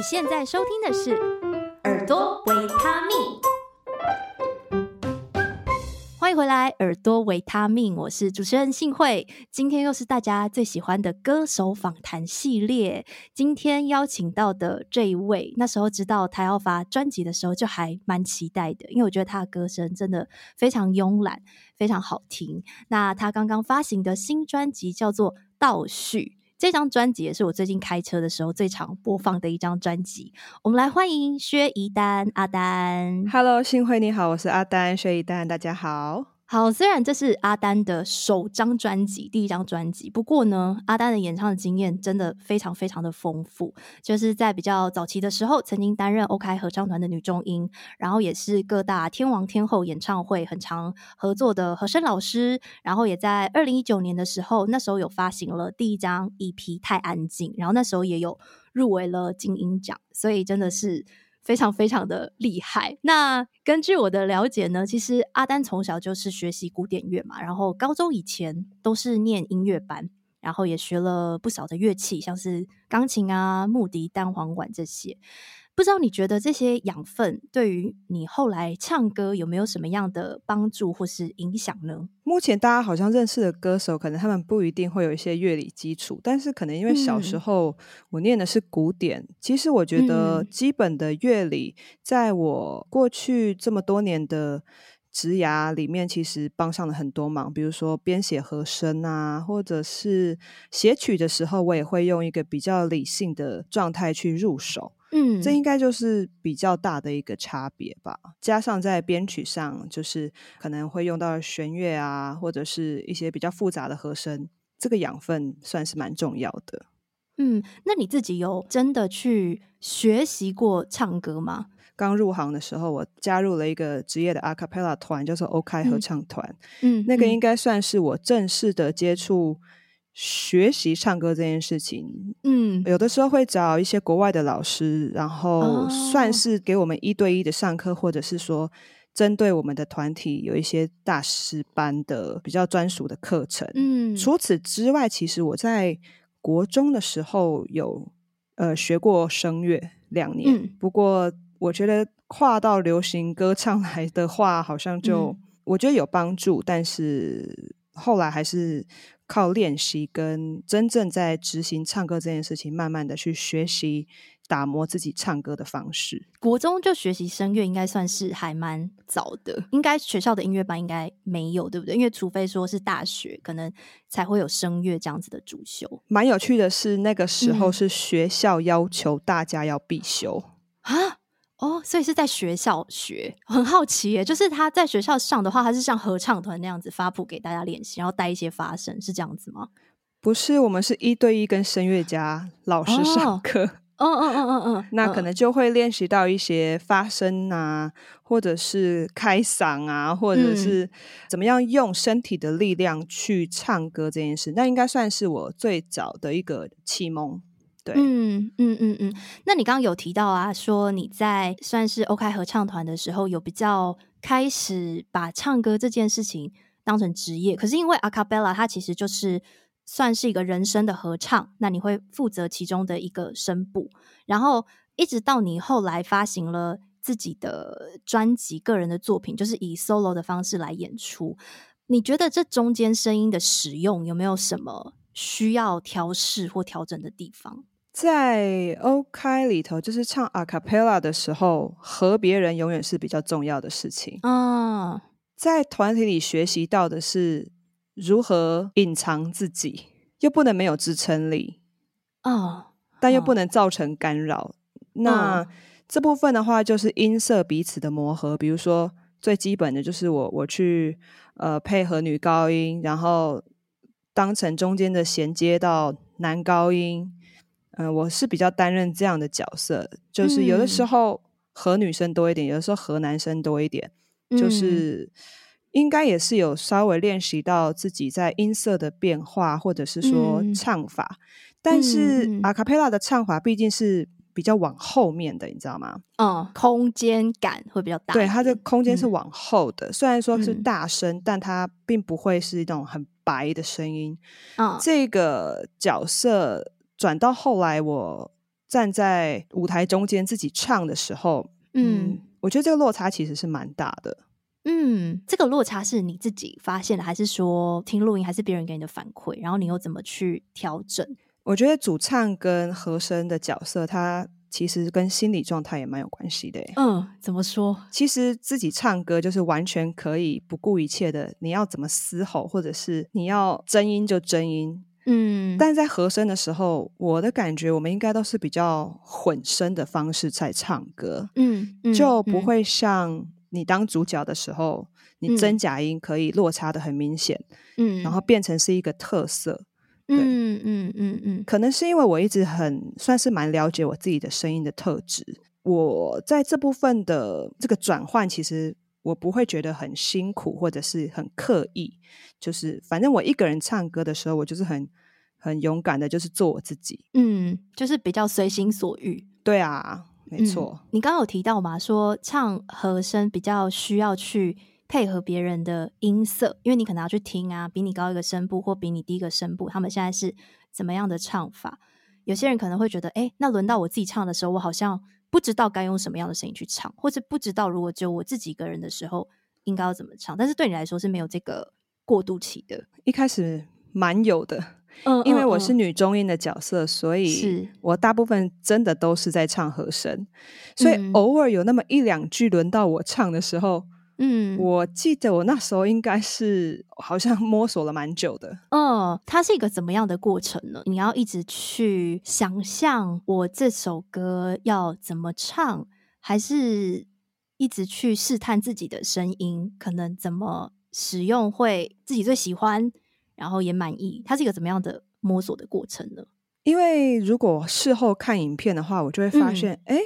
你现在收听的是《耳朵维他命》，欢迎回来，《耳朵维他命》，我是主持人幸慧。今天又是大家最喜欢的歌手访谈系列。今天邀请到的这一位，那时候知道他要发专辑的时候，就还蛮期待的，因为我觉得他的歌声真的非常慵懒，非常好听。那他刚刚发行的新专辑叫做《倒叙》。这张专辑也是我最近开车的时候最常播放的一张专辑。我们来欢迎薛宜丹阿丹。Hello，新辉你好，我是阿丹，薛宜丹，大家好。好，虽然这是阿丹的首张专辑，第一张专辑，不过呢，阿丹的演唱的经验真的非常非常的丰富。就是在比较早期的时候，曾经担任 OK 合唱团的女中音，然后也是各大天王天后演唱会很常合作的和声老师。然后也在二零一九年的时候，那时候有发行了第一张 EP《太安静》，然后那时候也有入围了金音奖，所以真的是。非常非常的厉害。那根据我的了解呢，其实阿丹从小就是学习古典乐嘛，然后高中以前都是念音乐班，然后也学了不少的乐器，像是钢琴啊、木笛、单簧管这些。不知道你觉得这些养分对于你后来唱歌有没有什么样的帮助或是影响呢？目前大家好像认识的歌手，可能他们不一定会有一些乐理基础，但是可能因为小时候我念的是古典，嗯、其实我觉得基本的乐理，在我过去这么多年的职涯里面，其实帮上了很多忙。比如说编写和声啊，或者是写曲的时候，我也会用一个比较理性的状态去入手。嗯，这应该就是比较大的一个差别吧。加上在编曲上，就是可能会用到弦乐啊，或者是一些比较复杂的和声，这个养分算是蛮重要的。嗯，那你自己有真的去学习过唱歌吗？刚入行的时候，我加入了一个职业的 Acapella 团，叫做 OK 合唱团。嗯，那个应该算是我正式的接触。学习唱歌这件事情，嗯，有的时候会找一些国外的老师，然后算是给我们一对一的上课，或者是说针对我们的团体有一些大师班的比较专属的课程。嗯，除此之外，其实我在国中的时候有呃学过声乐两年，嗯，不过我觉得跨到流行歌唱来的话，好像就，嗯，我觉得有帮助，但是后来还是。靠练习跟真正在执行唱歌这件事情，慢慢的去学习打磨自己唱歌的方式。国中就学习声乐，应该算是还蛮早的。应该学校的音乐班应该没有，对不对？因为除非说是大学，可能才会有声乐这样子的主修。蛮有趣的是，那个时候是学校要求大家要必修啊。嗯哦，所以是在学校学，很好奇耶。就是他在学校上的话，他是像合唱团那样子发谱给大家练习，然后带一些发声，是这样子吗？不是，我们是一对一跟声乐家老师上课。嗯嗯嗯嗯嗯，那可能就会练习到一些发声啊，或者是开嗓啊，或者是怎么样用身体的力量去唱歌这件事。那应该算是我最早的一个启蒙。对，嗯嗯嗯嗯，那你刚刚有提到啊，说你在算是 OK 合唱团的时候，有比较开始把唱歌这件事情当成职业。可是因为 Acapella 它其实就是算是一个人声的合唱，那你会负责其中的一个声部，然后一直到你后来发行了自己的专辑、个人的作品，就是以 solo 的方式来演出。你觉得这中间声音的使用有没有什么需要调试或调整的地方？在 OK 里头，就是唱 a cappella 的时候，和别人永远是比较重要的事情。啊，在团体里学习到的是如何隐藏自己，又不能没有支撑力啊，但又不能造成干扰。那这部分的话，就是音色彼此的磨合。比如说，最基本的就是我我去呃配合女高音，然后当成中间的衔接到男高音。嗯、呃，我是比较担任这样的角色，就是有的时候和女生多一点，嗯、有的时候和男生多一点，就是应该也是有稍微练习到自己在音色的变化，或者是说唱法。嗯、但是阿卡贝拉的唱法毕竟是比较往后面的，你知道吗？嗯，空间感会比较大。对，它的空间是往后的，嗯、虽然说是大声，嗯、但它并不会是一种很白的声音。嗯，这个角色。转到后来，我站在舞台中间自己唱的时候，嗯，嗯，我觉得这个落差其实是蛮大的。嗯，这个落差是你自己发现的，还是说听录音，还是别人给你的反馈？然后你又怎么去调整？我觉得主唱跟和声的角色，它其实跟心理状态也蛮有关系的。嗯，怎么说？其实自己唱歌就是完全可以不顾一切的，你要怎么嘶吼，或者是你要真音就真音。嗯，但在和声的时候，我的感觉我们应该都是比较混声的方式在唱歌，嗯，嗯，就不会像你当主角的时候，嗯、你真假音可以落差的很明显，嗯，然后。变成是一个特色，对，嗯嗯嗯嗯，可能是因为我一直很算是蛮了解我自己的声音的特质，我在这部分的这个转换，其实我不会觉得很辛苦或者是很刻意，就是反正我一个人唱歌的时候，我就是很。很勇敢的，就是做我自己，嗯，就是比较随心所欲。对啊，没错。嗯，你刚刚有提到嘛，说唱和声比较需要去配合别人的音色，因为你可能要去听啊，比你高一个声部或比你低一个声部，他们现在是怎么样的唱法？有些人可能会觉得，哎，那轮到我自己唱的时候，我好像不知道该用什么样的声音去唱，或者不知道如果只有我自己一个人的时候应该要怎么唱。但是对你来说是没有这个过渡期的，一开始蛮有的。嗯，因为我是女中音的角色，所以我大部分真的都是在唱和声，所以偶尔有那么一两句轮到我唱的时候，嗯，我记得我那时候应该是好像摸索了蛮久的。嗯，它是一个怎么样的过程呢？你要一直去想象我这首歌要怎么唱，还是一直去试探自己的声音，可能怎么使用会自己最喜欢？然后也满意，它是一个怎么样的摸索的过程呢？因为如果事后看影片的话，我就会发现，哎、嗯，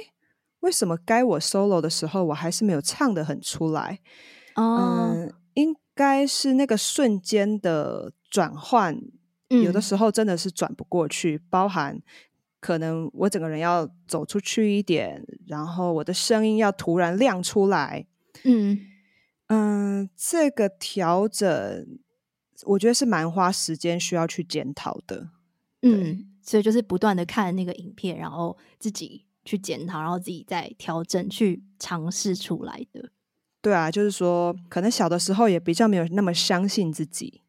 为什么该我 solo 的时候，我还是没有唱得很出来？哦、嗯，应该是那个瞬间的转换，嗯、有的时候真的是转不过去，包含可能我整个人要走出去一点，然后我的声音要突然亮出来。嗯嗯，这个调整。我觉得是蛮花时间需要去检讨的，嗯，所以就是不断的看那个影片，然后自己去检讨，然后自己再调整，去尝试出来的。对啊，就是说，可能小的时候也比较没有那么相信自己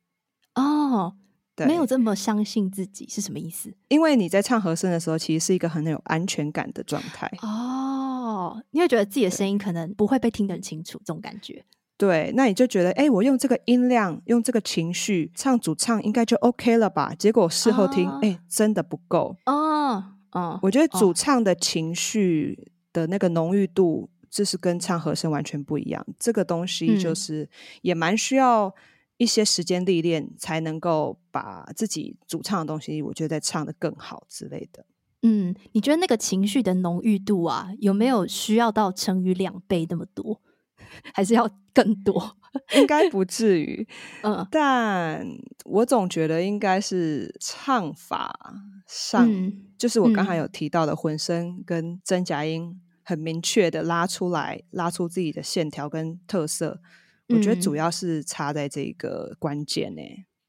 哦，对，没有这么相信自己是什么意思？因为你在唱和声的时候，其实是一个很有安全感的状态哦，你会觉得自己的声音可能不会被听得很清楚，这种感觉。对，那你就觉得，哎，我用这个音量，用这个情绪唱主唱，应该就 OK 了吧？结果事后听，哎、哦，真的不够。哦，哦，我觉得主唱的情绪的那个浓郁度，这是跟唱和声完全不一样。这个东西就是也蛮需要一些时间历练，才能够把自己主唱的东西，我觉得再唱的更好之类的。嗯，你觉得那个情绪的浓郁度啊，有没有需要到乘以两倍那么多？还是要更多，应该不至于。嗯，但我总觉得应该是唱法上，嗯、就是我刚才有提到的混声跟真假音很明确的拉出来，拉出自己的线条跟特色。我觉得主要是差在这个关键呢。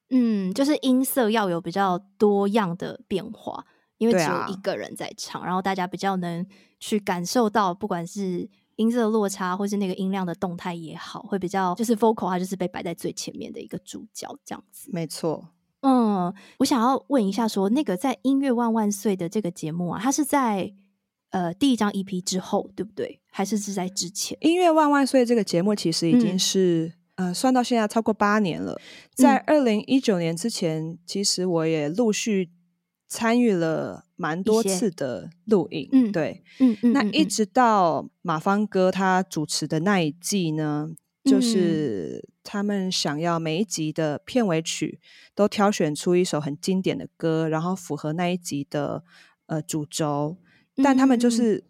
嗯，就是音色要有比较多样的变化，因为只有一个人在唱，啊、然后大家比较能去感受到，不管是。音色的落差，或是那个音量的动态也好，会比较就是 vocal，它就是被摆在最前面的一个主角这样子。没错，嗯，我想要问一下说，说那个在音乐万万岁的这个节目啊，它是在呃第一张 EP 之后，对不对？还是是在之前？音乐万万岁这个节目其实已经是、嗯、呃算到现在超过八年了。在二零一九年之前，嗯、其实我也陆续。参与了蛮多次的录影，嗯，对，嗯嗯，那一直到马芳哥他主持的那一季呢，嗯、就是他们想要每一集的片尾曲都挑选出一首很经典的歌，然后符合那一集的呃主轴，但他们就是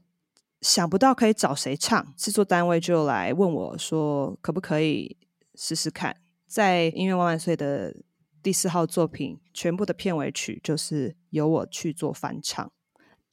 想不到可以找谁唱，制作单位就来问我说，可不可以试试看，在音乐万万岁的。第四号作品全部的片尾曲就是由我去做翻唱。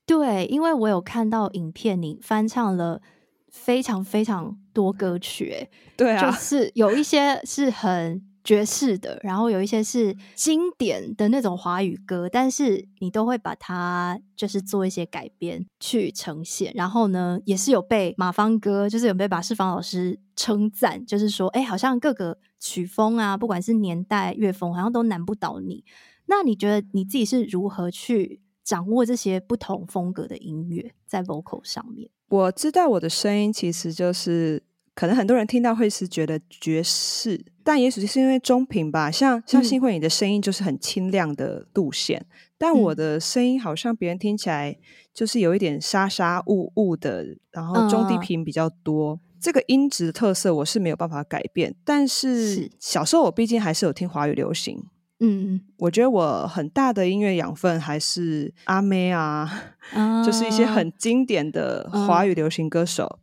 对，因为我有看到影片，你翻唱了非常非常多歌曲，哎，对啊，就是有一些是很爵士的，然后有一些是经典的那种华语歌，但是你都会把它就是做一些改编去呈现。然后呢，也是有被马芳哥，就是有被马世芳老师称赞，就是说，哎，好像各个曲风啊，不管是年代、乐风，好像都难不倒你。那你觉得你自己是如何去掌握这些不同风格的音乐在 vocal 上面？我知道我的声音其实就是。可能很多人听到会是觉得爵士，但也许是因为中频吧。像像信慧，你的声音就是很清亮的路线，嗯、但我的声音好像别人听起来就是有一点沙沙雾雾的，然后中低频比较多。嗯、这个音质特色我是没有办法改变。但是小时候我毕竟还是有听华语流行，嗯，我觉得我很大的音乐养分还是阿妹啊，嗯、就是一些很经典的华语流行歌手。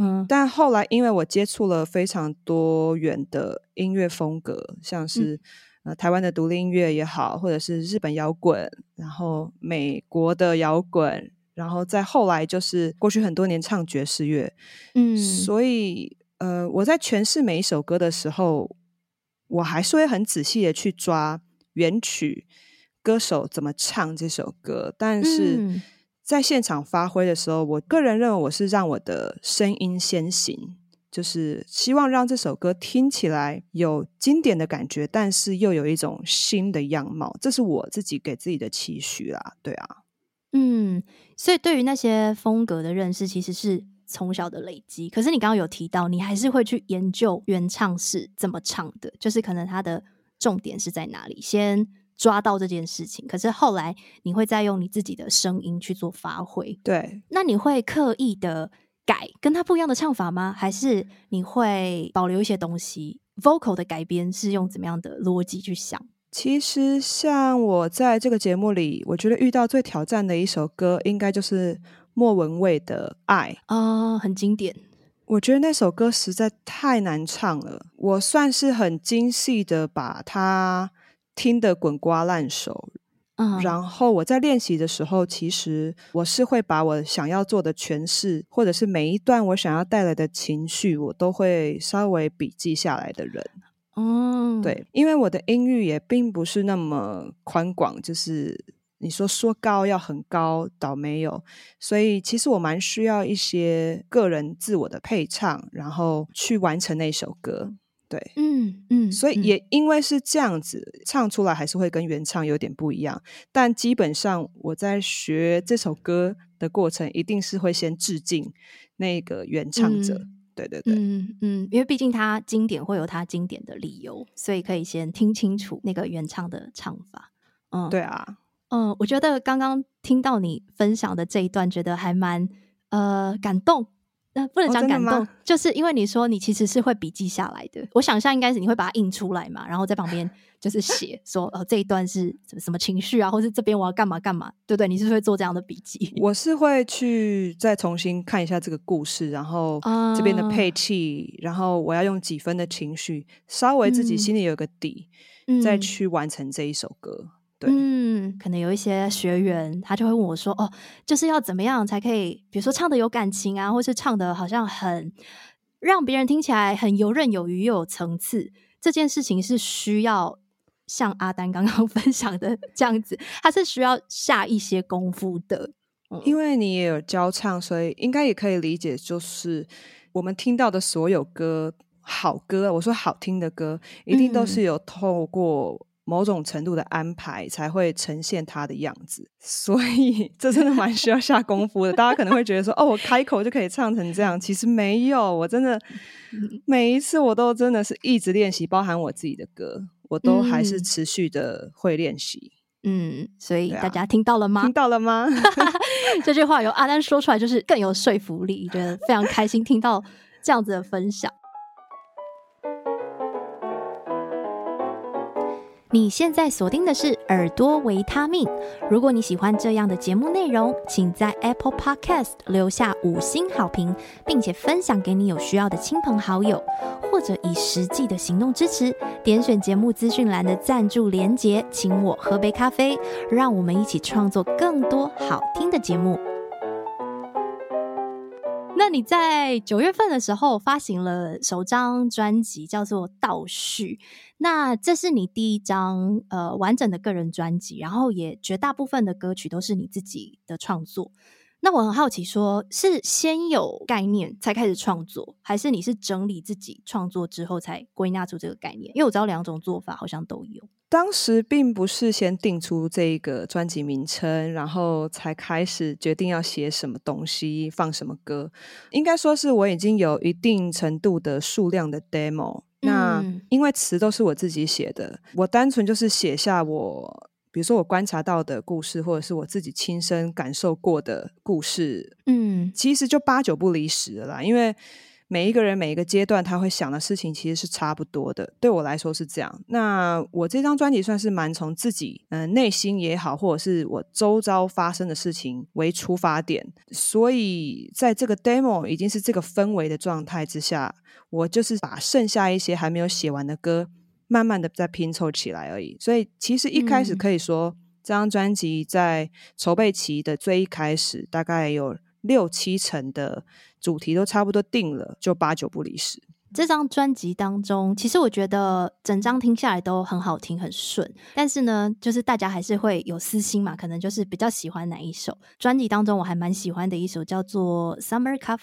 嗯，但后来因为我接触了非常多元的音乐风格，像是、嗯、呃台湾的独立音乐也好，或者是日本摇滚，然后美国的摇滚，然后再后来就是过去很多年唱爵士乐，嗯，所以呃我在诠释每一首歌的时候，我还是会很仔细的去抓原曲，歌手怎么唱这首歌，但是。嗯在现场发挥的时候，我个人认为我是让我的声音先行，就是希望让这首歌听起来有经典的感觉，但是又有一种新的样貌，这是我自己给自己的期许啦。对啊，嗯，所以对于那些风格的认识，其实是从小的累积。可是你刚刚有提到，你还是会去研究原唱是怎么唱的，就是可能它的重点是在哪里，先。抓到这件事情，可是后来你会再用你自己的声音去做发挥。对，那你会刻意的改跟他不一样的唱法吗？还是你会保留一些东西？Vocal 的改编是用怎么样的逻辑去想？其实像我在这个节目里，我觉得遇到最挑战的一首歌，应该就是莫文蔚的《爱》啊、呃，很经典。我觉得那首歌实在太难唱了，我算是很精细的把它。听得滚瓜烂熟，嗯，然后我在练习的时候，其实我是会把我想要做的诠释，或者是每一段我想要带来的情绪，我都会稍微笔记下来的人。嗯，对，因为我的音域也并不是那么宽广，就是你说说高要很高，倒没有，所以其实我蛮需要一些个人自我的配唱，然后去完成那首歌。对，嗯嗯，所以也因为是这样子，嗯，唱出来还是会跟原唱有点不一样。但基本上我在学这首歌的过程，一定是会先致敬那个原唱者。嗯，对对对，嗯嗯，因为毕竟他经典会有他经典的理由，所以可以先听清楚那个原唱的唱法。嗯，对啊，嗯，我觉得刚刚听到你分享的这一段，觉得还蛮呃感动。不能讲感动，哦，就是因为你说你其实是会笔记下来的。我想象应该是你会把它印出来嘛，然后在旁边 就是写说，哦，这一段是什么情绪啊，或是这边我要干嘛干嘛，对不对？你是不是会做这样的笔记？我是会去再重新看一下这个故事，然后这边的配器，嗯，然后我要用几分的情绪，稍微自己心里有个底，嗯，再去完成这一首歌。对，嗯，可能有一些学员，他就会问我说：“哦，就是要怎么样才可以，比如说唱的有感情啊，或是唱的好像很让别人听起来很游刃有余又有层次？这件事情是需要像阿丹刚刚 分享的这样子，他是需要下一些功夫的。嗯，因为你也有教唱，所以应该也可以理解，就是我们听到的所有歌，好歌，我说好听的歌，一定都是有透过。”某种程度的安排才会呈现他的样子，所以 这真的蛮需要下功夫的。大家可能会觉得说：“哦，我开口就可以唱成这样。”其实没有，我真的每一次我都真的是一直练习，包含我自己的歌，我都还是持续的会练习。嗯，所以大家听到了吗？听到了吗？这句话由阿丹说出来，就是更有说服力，觉得非常开心听到这样子的分享。你现在锁定的是耳朵维他命。如果你喜欢这样的节目内容，请在 Apple Podcast 留下五星好评，并且分享给你有需要的亲朋好友，或者以实际的行动支持。点选节目资讯栏的赞助连结，请我喝杯咖啡，让我们一起创作更多好听的节目。你在九月份的时候发行了首张专辑，叫做《倒叙》。那这是你第一张呃完整的个人专辑，然后也绝大部分的歌曲都是你自己的创作。那我很好奇，说是先有概念才开始创作，还是你是整理自己创作之后才归纳出这个概念？因为我知道两种做法好像都有。当时并不是先定出这个专辑名称，然后才开始决定要写什么东西、放什么歌。应该说是我已经有一定程度的数量的 demo。那因为词都是我自己写的，我单纯就是写下我。比如说我观察到的故事，或者是我自己亲身感受过的故事，嗯，其实就八九不离十了啦。因为每一个人每一个阶段他会想的事情其实是差不多的，对我来说是这样。那我这张专辑算是蛮从自己嗯、呃、内心也好，或者是我周遭发生的事情为出发点，所以在这个 demo 已经是这个氛围的状态之下，我就是把剩下一些还没有写完的歌。慢慢的在拼凑起来而已，所以其实一开始可以说，嗯、这张专辑在筹备期的最一开始，大概有六七成的主题都差不多定了，就八九不离十。这张专辑当中，其实我觉得整张听下来都很好听，很顺。但是呢，就是大家还是会有私心嘛，可能就是比较喜欢哪一首。专辑当中我还蛮喜欢的一首叫做《Summer Cafe》，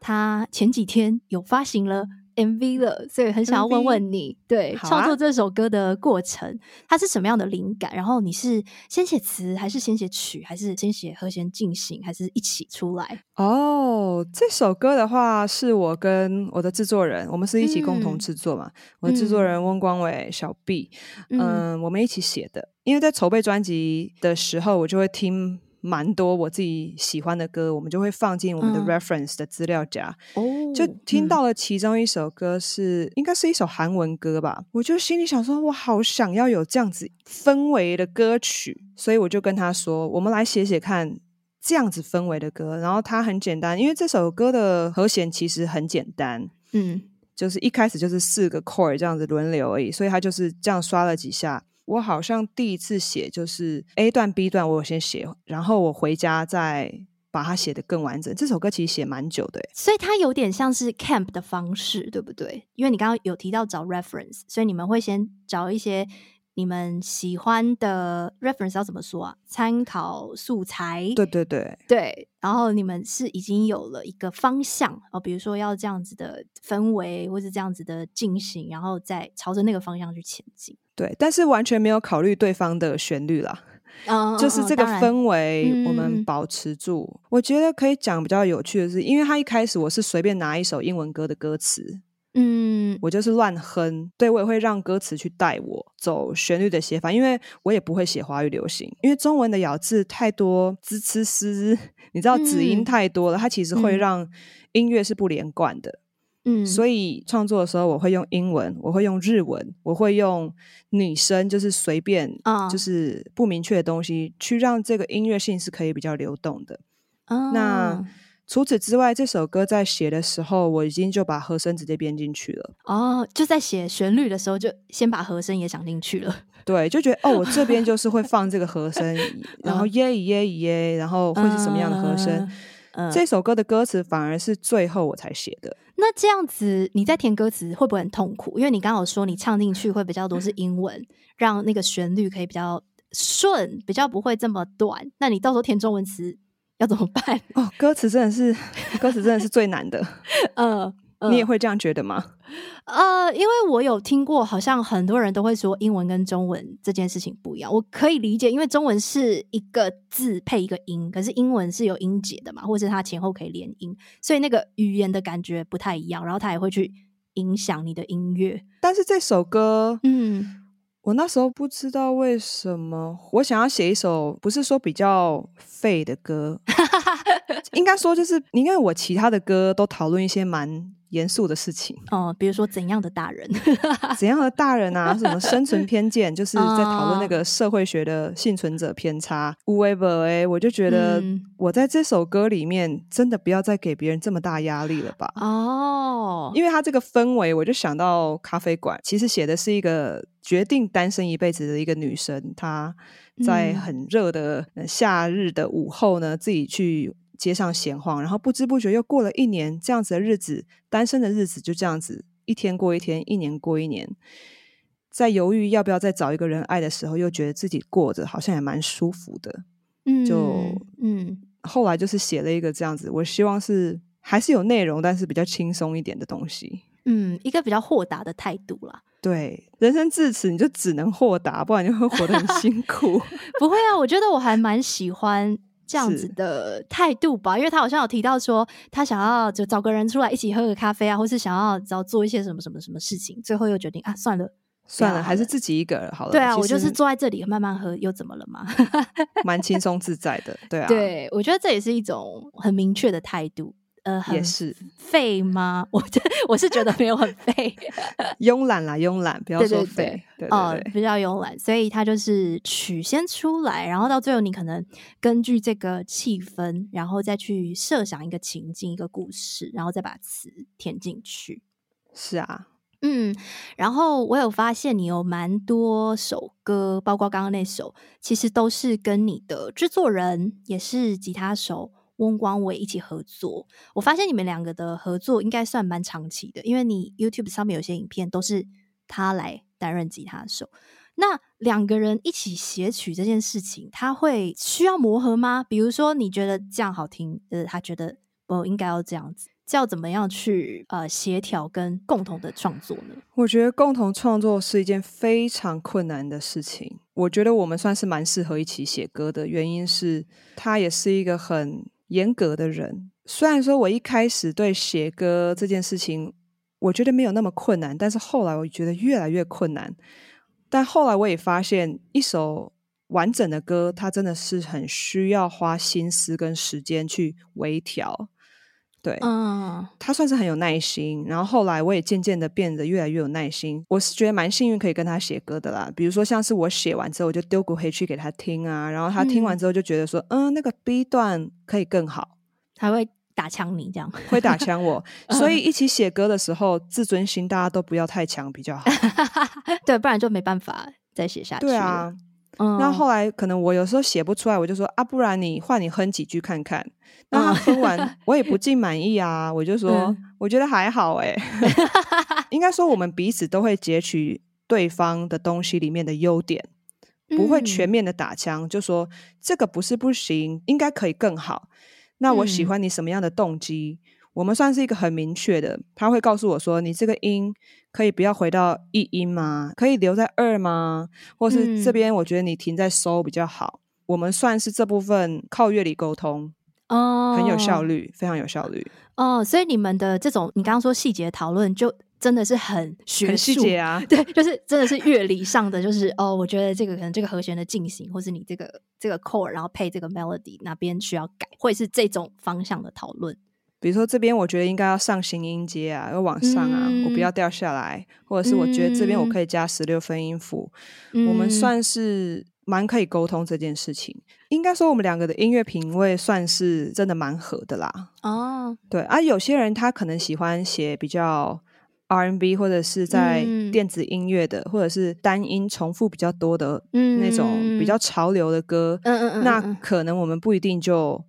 它前几天有发行了。MV 了，所以很想要问问你?对创、啊、作这首歌的过程，它是什么样的灵感？然后你是先写词，还是先写曲，还是先写和弦进行，还是一起出来？哦，这首歌的话，是我跟我的制作人，我们是一起共同制作嘛。嗯、我的制作人翁光伟、小 B，嗯，嗯，我们一起写的。因为在筹备专辑的时候，我就会听。蛮多我自己喜欢的歌，我们就会放进我们的 reference 的资料夹。哦、嗯，就听到了其中一首歌是，嗯、应该是一首韩文歌吧。我就心里想说，我好想要有这样子氛围的歌曲，所以我就跟他说，我们来写写看这样子氛围的歌。然后它很简单，因为这首歌的和弦其实很简单，嗯，就是一开始就是四个 chord 这样子轮流而已，所以他就是这样刷了几下。我好像第一次写就是 A 段 B 段，我有先写，然后我回家再把它写得更完整。这首歌其实写蛮久的，所以它有点像是 camp 的方式，对不对？因为你刚刚有提到找 reference，所以你们会先找一些你们喜欢的 reference，要怎么说啊？参考素材。对对对对，然后你们是已经有了一个方向哦，比如说要这样子的氛围，或是这样子的进行，然后再朝着那个方向去前进。对，但是完全没有考虑对方的旋律啦，哦、就是这个氛围我们保持住。嗯、我觉得可以讲比较有趣的是，因为他一开始我是随便拿一首英文歌的歌词，嗯，我就是乱哼，对，我也会让歌词去带我走旋律的写法，因为我也不会写华语流行，因为中文的咬字太多，滋呲丝，你知道子音太多了，嗯、它其实会让音乐是不连贯的。嗯，所以创作的时候，我会用英文，我会用日文，我会用女声，就是随便，就是不明确的东西，去让这个音乐性是可以比较流动的。哦、那除此之外，这首歌在写的时候，我已经就把和声直接编进去了。哦，就在写旋律的时候，就先把和声也想进去了。对，就觉得哦，我这边就是会放这个和声，然后耶耶耶，然后会是什么样的和声？嗯嗯、这首歌的歌词反而是最后我才写的。那这样子，你在填歌词会不会很痛苦？因为你刚好说你唱进去会比较多是英文，让那个旋律可以比较顺，比较不会这么短。那你到时候填中文词要怎么办？哦，歌词真的是，歌词真的是最难的。嗯。你也会这样觉得吗？呃，因为我有听过，好像很多人都会说英文跟中文这件事情不一样。我可以理解，因为中文是一个字配一个音，可是英文是有音节的嘛，或者是它前后可以连音，所以那个语言的感觉不太一样，然后它也会去影响你的音乐。但是这首歌，嗯。我那时候不知道为什么，我想要写一首不是说比较废的歌，应该说就是因为我其他的歌都讨论一些蛮严肃的事情哦，比如说怎样的大人，怎样的大人啊？什么生存偏见，就是在讨论那个社会学的幸存者偏差。Whoever 哎，我就觉得我在这首歌里面真的不要再给别人这么大压力了吧？哦，因为他这个氛围，我就想到咖啡馆，其实写的是一个决定单身一辈子的一个女生，她在很热的夏日的午后呢，自己去。街上闲晃，然后不知不觉又过了一年，这样子的日子，单身的日子就这样子一天过一天，一年过一年，在犹豫要不要再找一个人爱的时候，又觉得自己过着好像也蛮舒服的，嗯，就嗯，后来就是写了一个这样子，我希望是还是有内容，但是比较轻松一点的东西，嗯，一个比较豁达的态度啦。对，人生至此你就只能豁达，不然你会活得很辛苦。不会啊，我觉得我还蛮喜欢。这样子的态度吧，因为他好像有提到说，他想要就找个人出来一起喝个咖啡啊，或是想要找做一些什么什么什么事情，最后又决定啊，算了算了，还是自己一个人好了。对啊，我就是坐在这里慢慢喝，又怎么了嘛？蛮轻松自在的，对啊。对，我觉得这也是一种很明确的态度。呃，也是废吗？我我是觉得没有很废，慵懒啦，慵懒，不要说废，哦，比较慵懒，所以它就是曲先出来，然后到最后你可能根据这个气氛，然后再去设想一个情境、一个故事，然后再把词填进去。是啊，嗯，然后我有发现你有蛮多首歌，包括刚刚那首，其实都是跟你的制作人，也是吉他手。翁光伟一起合作，我发现你们两个的合作应该算蛮长期的，因为你 YouTube 上面有些影片都是他来担任吉他手。那两个人一起写曲这件事情，他会需要磨合吗？比如说你觉得这样好听，呃，他觉得不应该要这样子，这要怎么样去呃协调跟共同的创作呢？我觉得共同创作是一件非常困难的事情。我觉得我们算是蛮适合一起写歌的，原因是他也是一个很。严格的人，虽然说我一开始对写歌这件事情，我觉得没有那么困难，但是后来我觉得越来越困难。但后来我也发现，一首完整的歌，它真的是很需要花心思跟时间去微调。对，嗯，他算是很有耐心，然后后来我也渐渐的变得越来越有耐心。我是觉得蛮幸运可以跟他写歌的啦。比如说像是我写完之后，我就丢鼓回去给他听啊，然后他听完之后就觉得说，嗯，嗯，那个 B 段可以更好，他会打枪你这样，会打枪我。所以一起写歌的时候，自尊心大家都不要太强比较好，对，不然就没办法再写下去。对啊。那后来可能我有时候写不出来，我就说啊，不然你换你哼几句看看。那他哼完，我也不尽满意啊，我就说、嗯、我觉得还好哎。应该说我们彼此都会截取对方的东西里面的优点，不会全面的打枪，就说这个不是不行，应该可以更好。那我喜欢你什么样的动机？我们算是一个很明确的，他会告诉我说，你这个音。可以不要回到一音吗？可以留在二吗？或是这边我觉得你停在收比较好。嗯、我们算是这部分靠乐理沟通哦，很有效率，非常有效率哦。所以你们的这种你刚刚说细节讨论，就真的是很学术细节啊。对，就是真的是乐理上的，就是哦，我觉得这个可能这个和弦的进行，或是你这个这个 chord，然后配这个 melody 哪边需要改，会是这种方向的讨论。比如说这边，我觉得应该要上行音阶啊，要往上啊，嗯、我不要掉下来，或者是我觉得这边我可以加十六分音符。嗯、我们算是蛮可以沟通这件事情。应该说我们两个的音乐品味算是真的蛮合的啦。哦，对啊，有些人他可能喜欢写比较 R&B 或者是在电子音乐的，嗯、或者是单音重复比较多的那种比较潮流的歌。嗯嗯嗯，那可能我们不一定就。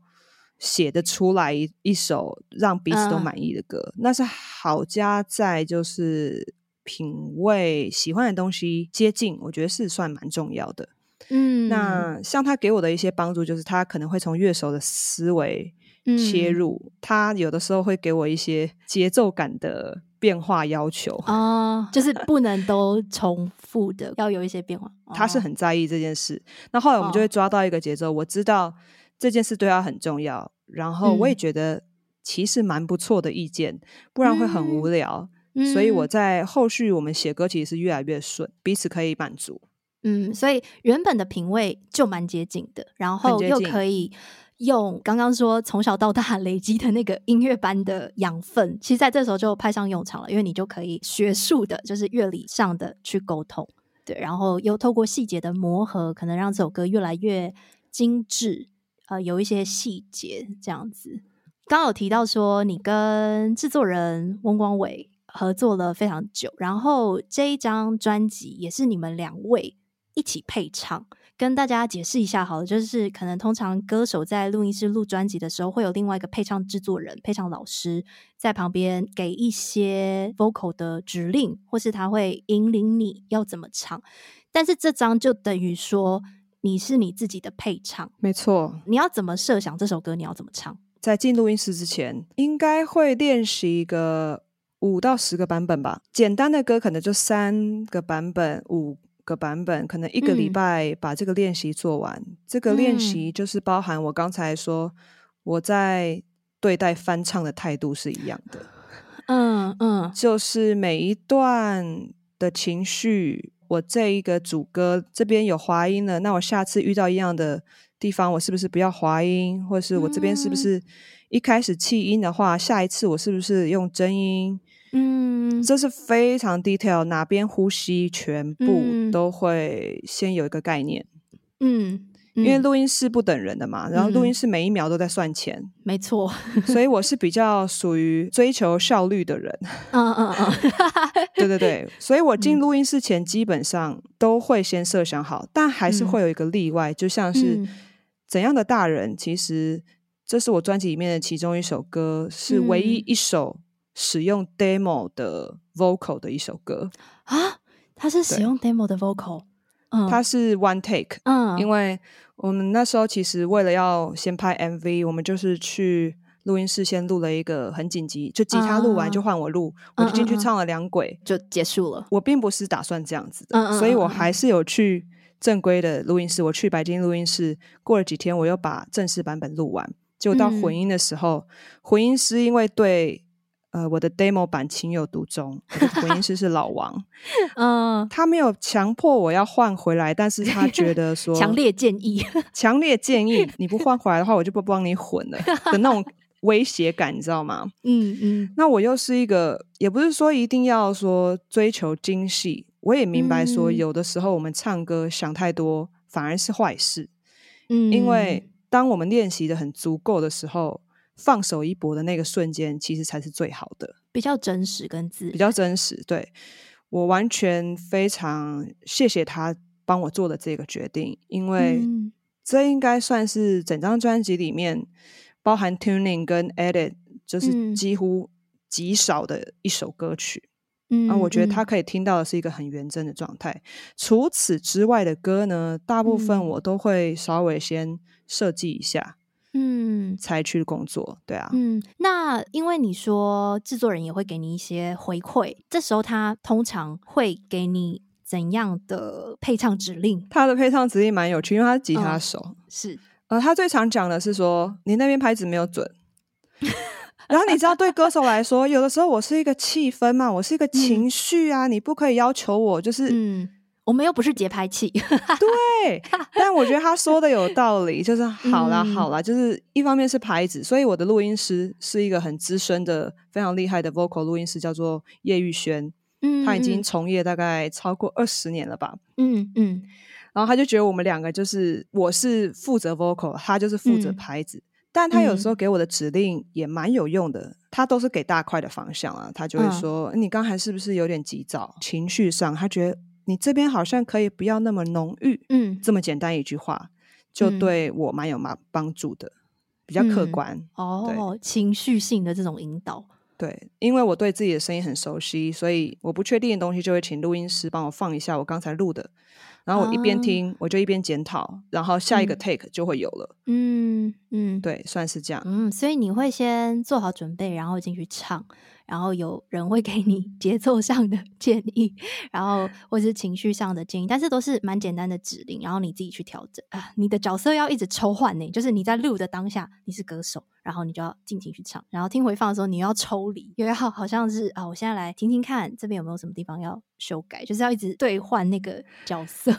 写得出来一一首让彼此都满意的歌，嗯、那是好加在就是品味喜欢的东西接近，我觉得是算蛮重要的。嗯，那像他给我的一些帮助，就是他可能会从乐手的思维切入，嗯、他有的时候会给我一些节奏感的变化要求哦，就是不能都重复的，要有一些变化。他是很在意这件事。那后来我们就会抓到一个节奏，哦、我知道。这件事对他很重要，然后我也觉得其实蛮不错的意见，嗯、不然会很无聊。嗯、所以我在后续我们写歌其实是越来越顺，彼此可以满足。嗯，所以原本的品味就蛮接近的，然后又可以用刚刚说从小到大 累积的那个音乐班的养分，其实在这时候就派上用场了，因为你就可以学术的，就是乐理上的去沟通，对，然后又透过细节的磨合，可能让这首歌越来越精致，呃，有一些细节这样子。刚有提到说你跟制作人翁光伟合作了非常久，然后这一张专辑也是你们两位一起配唱。跟大家解释一下好了，就是可能通常歌手在录音室录专辑的时候，会有另外一个配唱制作人、配唱老师在旁边给一些 vocal 的指令，或是他会引领你要怎么唱。但是这张就等于说你是你自己的配唱，没错。你要怎么设想这首歌？你要怎么唱？在进录音室之前，应该会练习一个五到十个版本吧。简单的歌可能就三个版本，五。个版本可能一个礼拜把这个练习做完，嗯、这个练习就是包含我刚才说我在对待翻唱的态度是一样的，嗯嗯，就是每一段的情绪，我这一个主歌这边有滑音了，那我下次遇到一样的地方，我是不是不要滑音，或是我这边是不是一开始气音的话，下一次我是不是用真音？嗯，这是非常 detail，哪边呼吸全部都会先有一个概念。嗯，因为录音室不等人的嘛，嗯、然后录音室每一秒都在算钱，没错。所以我是比较属于追求效率的人。嗯嗯嗯，对对对，所以我进录音室前基本上都会先设想好，但还是会有一个例外，就像是怎样的大人，其实这是我专辑里面的其中一首歌，是唯一一首。使用 demo 的 vocal 的一首歌。啊，它是使用 demo 的 vocal，嗯，它是 one take，嗯，因为我们那时候其实为了要先拍 MV，我们就是去录音室先录了一个很紧急，就吉他录完就换我录，嗯，我就进去唱了两轨，就结束了。我并不是打算这样子的，嗯，所以我还是有去正规的录音室，我去白金录音室，过了几天我又把正式版本录完，结果到混音的时候，嗯，混音师因为对呃，我的 demo 版情有独钟，我的混音师是老王，嗯，他没有强迫我要换回来，但是他觉得 说强烈建议，强烈建议你不换回来的话，我就不帮你混了的那种威胁感，你知道吗？嗯嗯，那我又是一个，也不是说一定要说追求精细，我也明白说有的时候我们唱歌想太多反而是坏事，嗯，因为当我们练习的很足够的时候。放手一搏的那个瞬间，其实才是最好的，比较真实跟自，比较真实。对，我完全非常谢谢他帮我做的这个决定，因为这应该算是整张专辑里面包含 tuning 跟 edit，就是几乎极少的一首歌曲。嗯，啊，我觉得他可以听到的是一个很原真的状态。除此之外的歌呢，大部分我都会稍微先设计一下。嗯，才去工作，对啊，嗯，那因为你说制作人也会给你一些回馈，这时候他通常会给你怎样的配唱指令？他的配唱指令蛮有趣，因为他是吉他手，嗯、是，呃，他最常讲的是说你那边拍子没有准，然后你知道对歌手来说，有的时候我是一个气氛嘛，我是一个情绪啊，嗯、你不可以要求我就是嗯。我们又不是节拍器，对，但我觉得他说的有道理，就是 好啦好啦，就是一方面是牌子，所以我的录音师是一个很资深的、非常厉害的 vocal 录音师，叫做叶玉轩，嗯，他已经从业大概超过二十年了吧，嗯嗯，然后他就觉得我们两个就是我是负责 vocal，他就是负责拍子，但他有时候给我的指令也蛮有用的，他都是给大块的方向啊，他就会说你刚才是不是有点急躁，情绪上他觉得。你这边好像可以不要那么浓郁，嗯，这么简单一句话就对我蛮有帮帮助的，嗯，比较客观，嗯，哦，情绪性的这种引导，对，因为我对自己的声音很熟悉，所以我不确定的东西就会请录音师帮我放一下我刚才录的。然后我一边听，我就一边检讨，然后下一个 take 就会有了。嗯嗯，对，算是这样。嗯，所以你会先做好准备，然后进去唱，然后有人会给你节奏上的 建议，然后或是情绪上的建议，但是都是蛮简单的指令，然后你自己去调整啊。你的角色要一直抽换呢，就是你在录的当下你是歌手，然后你就要尽情去唱，然后听回放的时候你要抽离，因为好好像是啊，我现在来听听看这边有没有什么地方要修改，就是要一直兑换那个角色。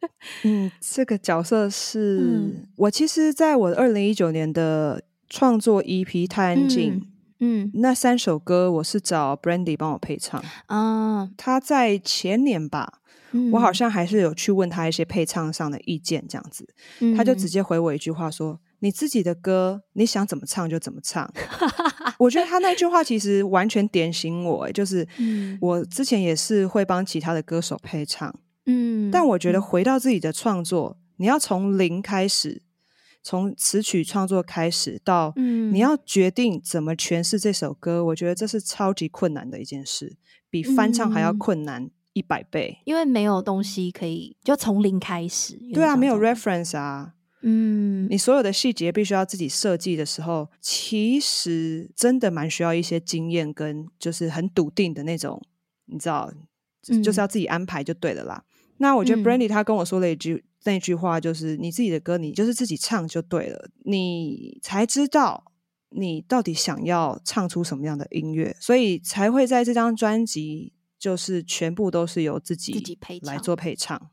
嗯，这个角色是、嗯、我其实在我二零一九年的创作 EP《太安静》。嗯，那三首歌我是找 Brandy 帮我配唱啊。他在前年吧、嗯，我好像还是有去问他一些配唱上的意见，这样子、嗯，他就直接回我一句话说：“你自己的歌，你想怎么唱就怎么唱。”我觉得他那句话其实完全点醒我，就是我之前也是会帮其他的歌手配唱，嗯，但我觉得回到自己的创作，你要从零开始。从词曲创作开始到，你要决定怎么诠释这首歌，嗯，我觉得这是超级困难的一件事，比翻唱还要困难一百倍。因为没有东西可以就从零开始。对啊，没有 reference 啊。嗯，你所有的细节必须要自己设计的时候，其实真的蛮需要一些经验跟就是很笃定的那种，你知道，就是要自己安排就对了啦。嗯，那我觉得 Brandy 他跟我说了一句。那句话就是你自己的歌，你就是自己唱就对了，你才知道你到底想要唱出什么样的音乐，所以才会在这张专辑就是全部都是由自己自己来做配唱。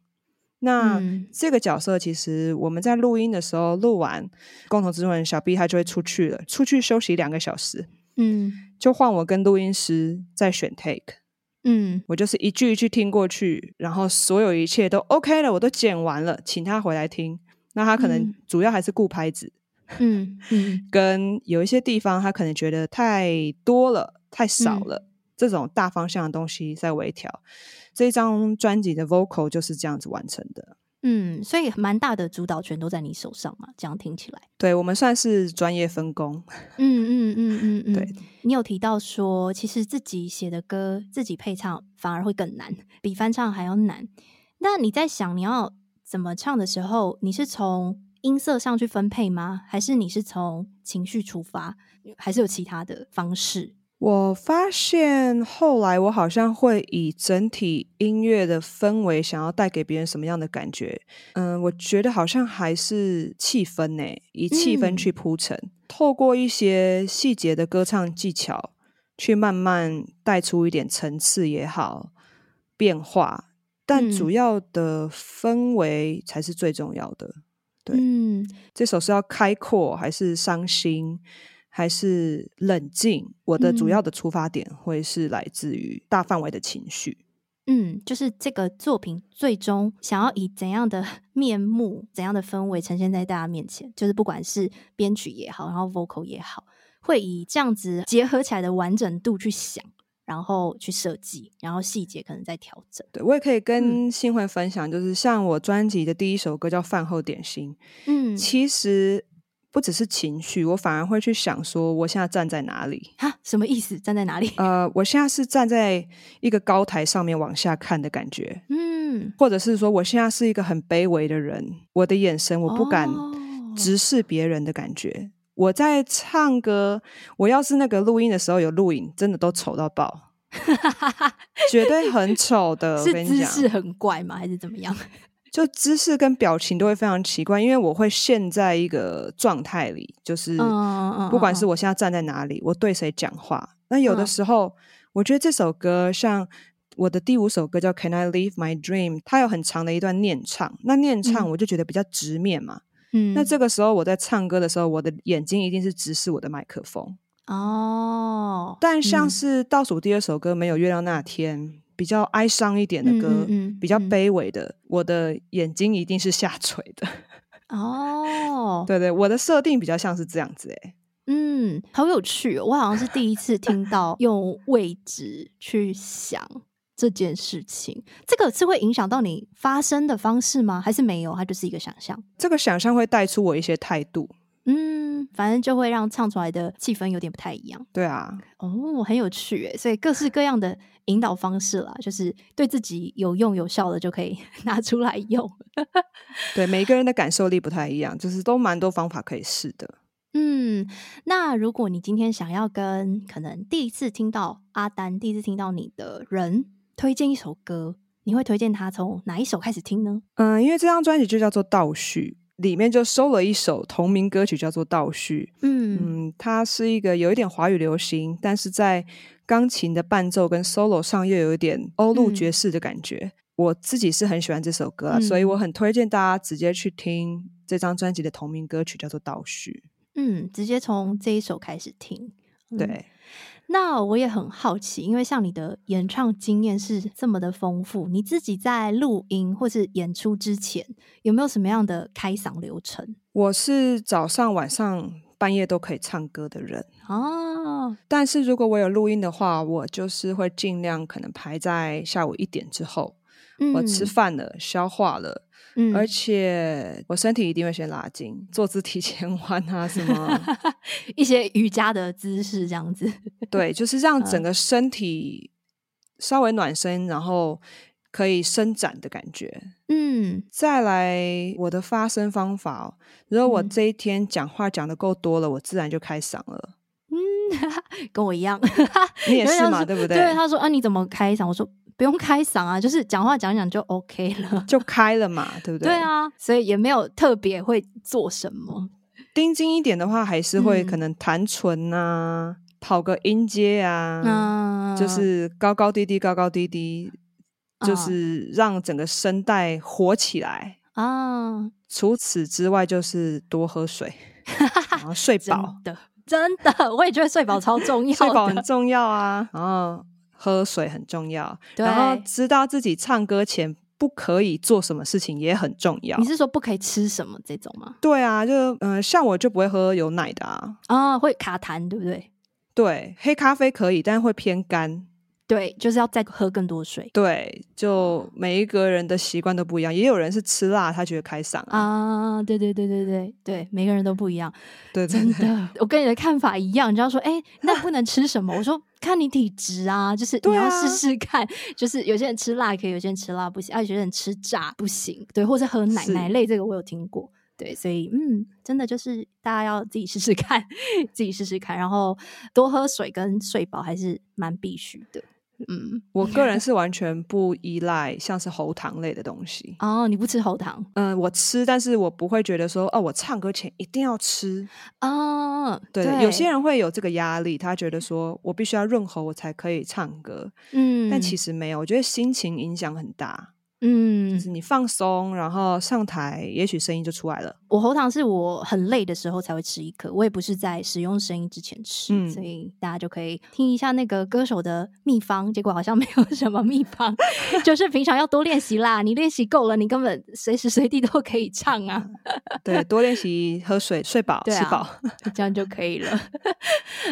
那、嗯、这个角色其实我们在录音的时候录完，共同制作人小 B 他就会出去了，出去休息两个小时，嗯，就换我跟录音师再选 take。嗯，我就是一句一句听过去，然后所有一切都 OK 了，我都剪完了，请他回来听。那他可能主要还是顾拍子，嗯嗯，跟有一些地方他可能觉得太多了、太少了，嗯、这种大方向的东西在微调。这张专辑的 vocal 就是这样子完成的。嗯，所以蛮大的主导权都在你手上嘛，这样听起来。对，我们算是专业分工。嗯嗯嗯嗯嗯。对，你有提到说，其实自己写的歌自己配唱反而会更难，比翻唱还要难。那你在想你要怎么唱的时候，你是从音色上去分配吗？还是你是从情绪出发？还是有其他的方式？我发现后来我好像会以整体音乐的氛围，想要带给别人什么样的感觉？嗯，我觉得好像还是气氛呢，以气氛去铺陈，嗯，透过一些细节的歌唱技巧，去慢慢带出一点层次也好，变化。但主要的氛围才是最重要的。对，嗯，这首是要开阔还是伤心？还是冷静，我的主要的出发点会是来自于大范围的情绪。嗯，就是这个作品最终想要以怎样的 面目、怎样的氛围呈现在大家面前，就是不管是编曲也好，然后 vocal 也好，会以这样子结合起来的完整度去想，然后去设计，然后细节可能再调整。对，我也可以跟新会分享，就是像我专辑的第一首歌叫《饭后点心》，嗯，其实。不只是情绪，我反而会去想说，我现在站在哪里？哈，什么意思？站在哪里？呃，我现在是站在一个高台上面往下看的感觉，嗯，或者是说，我现在是一个很卑微的人，我的眼神我不敢直视别人的感觉。哦。我在唱歌，我要是那个录音的时候有录影，真的都丑到爆，绝对很丑的。是姿势很怪吗？还是怎么样？就姿势跟表情都会非常奇怪，因为我会陷在一个状态里，就是不管是我现在站在哪里，我对谁讲话。那有的时候，我觉得这首歌像我的第五首歌叫《Can I Live My Dream》，它有很长的一段念唱。那念唱我就觉得比较直面嘛。嗯，那这个时候我在唱歌的时候，我的眼睛一定是直视我的麦克风。哦，但像是倒数第二首歌《没有月亮那天》。比较哀伤一点的歌，嗯嗯、比较卑微的、嗯，我的眼睛一定是下垂的。哦，对对，我的设定比较像是这样子，哎，嗯，好有趣哦，我好像是第一次听到 用位置去想这件事情，这个是会影响到你发声的方式吗？还是没有？它就是一个想象。这个想象会带出我一些态度。嗯，反正就会让唱出来的气氛有点不太一样。对啊，哦，很有趣诶，所以各式各样的引导方式啦，就是对自己有用有效的就可以 拿出来用。对，每一个人的感受力不太一样，就是都蛮多方法可以试的。嗯，那如果你今天想要跟可能第一次听到阿丹、第一次听到你的人推荐一首歌，你会推荐他从哪一首开始听呢？嗯，因为这张专辑就叫做《倒叙》。里面就收了一首同名歌曲，叫做《倒叙》。嗯嗯，它是一个有一点华语流行，但是在钢琴的伴奏跟 solo 上又有一点欧陆爵士的感觉。我自己是很喜欢这首歌，嗯、所以我很推荐大家直接去听这张专辑的同名歌曲，叫做《倒叙》。嗯，直接从这一首开始听。嗯、对。那我也很好奇，因为像你的演唱经验是这么的丰富，你自己在录音或是演出之前，有没有什么样的开嗓流程？我是早上、晚上、半夜都可以唱歌的人哦。但是如果我有录音的话，我就是会尽量可能排在下午一点之后，嗯、我吃饭了、消化了。嗯，而且我身体一定会先拉筋，坐姿提前弯啊，什么 一些瑜伽的姿势这样子。对，就是让整个身体稍微暖身，然后可以伸展的感觉。嗯，再来我的发声方法，如果我这一天讲话讲的够多了，我自然就开嗓了。嗯，跟我一样，你也是嘛，对不对？对，他说啊，你怎么开嗓？我说。不用开嗓啊，就是讲话讲讲就 OK 了，就开了嘛，对不对？对啊，所以也没有特别会做什么。盯紧一点的话，还是会可能弹唇啊，嗯、跑个音阶啊，嗯、就是高高低低，高高低低，嗯、就是让整个声带活起来啊。嗯、除此之外，就是多喝水，然后睡饱的，真的，我也觉得睡饱超重要，睡饱很重要啊，然后。喝水很重要，然后知道自己唱歌前不可以做什么事情也很重要。你是说不可以吃什么这种吗？对啊，就嗯、呃，像我就不会喝有奶的啊，啊，会卡痰，对不对？对，黑咖啡可以，但是会偏干。对，就是要再喝更多水。对，就每一个人的习惯都不一样，也有人是吃辣，他觉得开嗓啊。对对对对对对，每个人都不一样。对，对，对，真的，我跟你的看法一样。你知道说，哎，那不能吃什么？我说看你体质啊，就是你要试试看。啊、就是有些人吃辣可以，有些人吃辣不行，啊，有些人吃炸不行。对，或者喝奶奶类，这个我有听过。对，所以嗯，真的就是大家要自己试试看，自己试试看，然后多喝水跟睡饱还是蛮必须的。嗯，我个人是完全不依赖像是喉糖类的东西哦。你不吃喉糖？嗯，我吃，但是我不会觉得说哦，我唱歌前一定要吃哦。对，对有些人会有这个压力，他觉得说我必须要润喉，我才可以唱歌。嗯，但其实没有，我觉得心情影响很大。嗯，就是你放松，然后上台，也许声音就出来了。我喉糖是我很累的时候才会吃一颗，我也不是在使用声音之前吃，嗯、所以大家就可以听一下那个歌手的秘方。结果好像没有什么秘方，就是平常要多练习啦。你练习够了，你根本随时随地都可以唱啊。对，多练习，喝水，睡饱，啊、吃饱，这样就可以了。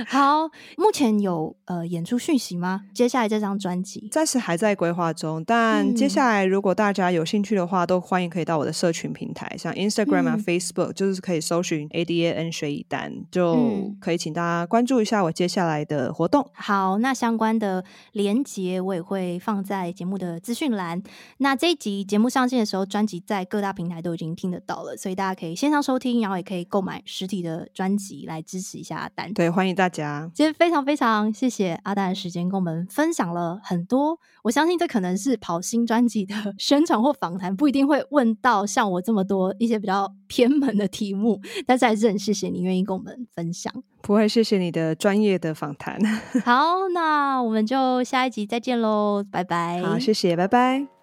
好，目前有呃演出讯息吗？接下来这张专辑暂时还在规划中，但接下来如果大家有兴趣的话，都欢迎可以到我的社群平台，像 Instagram 啊、嗯、Facebook，就是可以搜寻 ADAN 学以丹，就可以请大家关注一下我接下来的活动。好，那相关的连接我也会放在节目的资讯栏。那这一集节目上线的时候，专辑在各大平台都已经听得到了，所以大家可以线上收听，然后也可以购买实体的专辑来支持一下阿丹。对，欢迎大家。今天非常非常谢谢阿丹的时间，跟我们分享了很多。我相信这可能是跑新专辑的。宣传或访谈不一定会问到像我这么多一些比较偏门的题目，但是还是很谢谢你愿意跟我们分享。不会，谢谢你的专业的访谈。好，那我们就下一集再见喽，拜拜。好，谢谢，拜拜。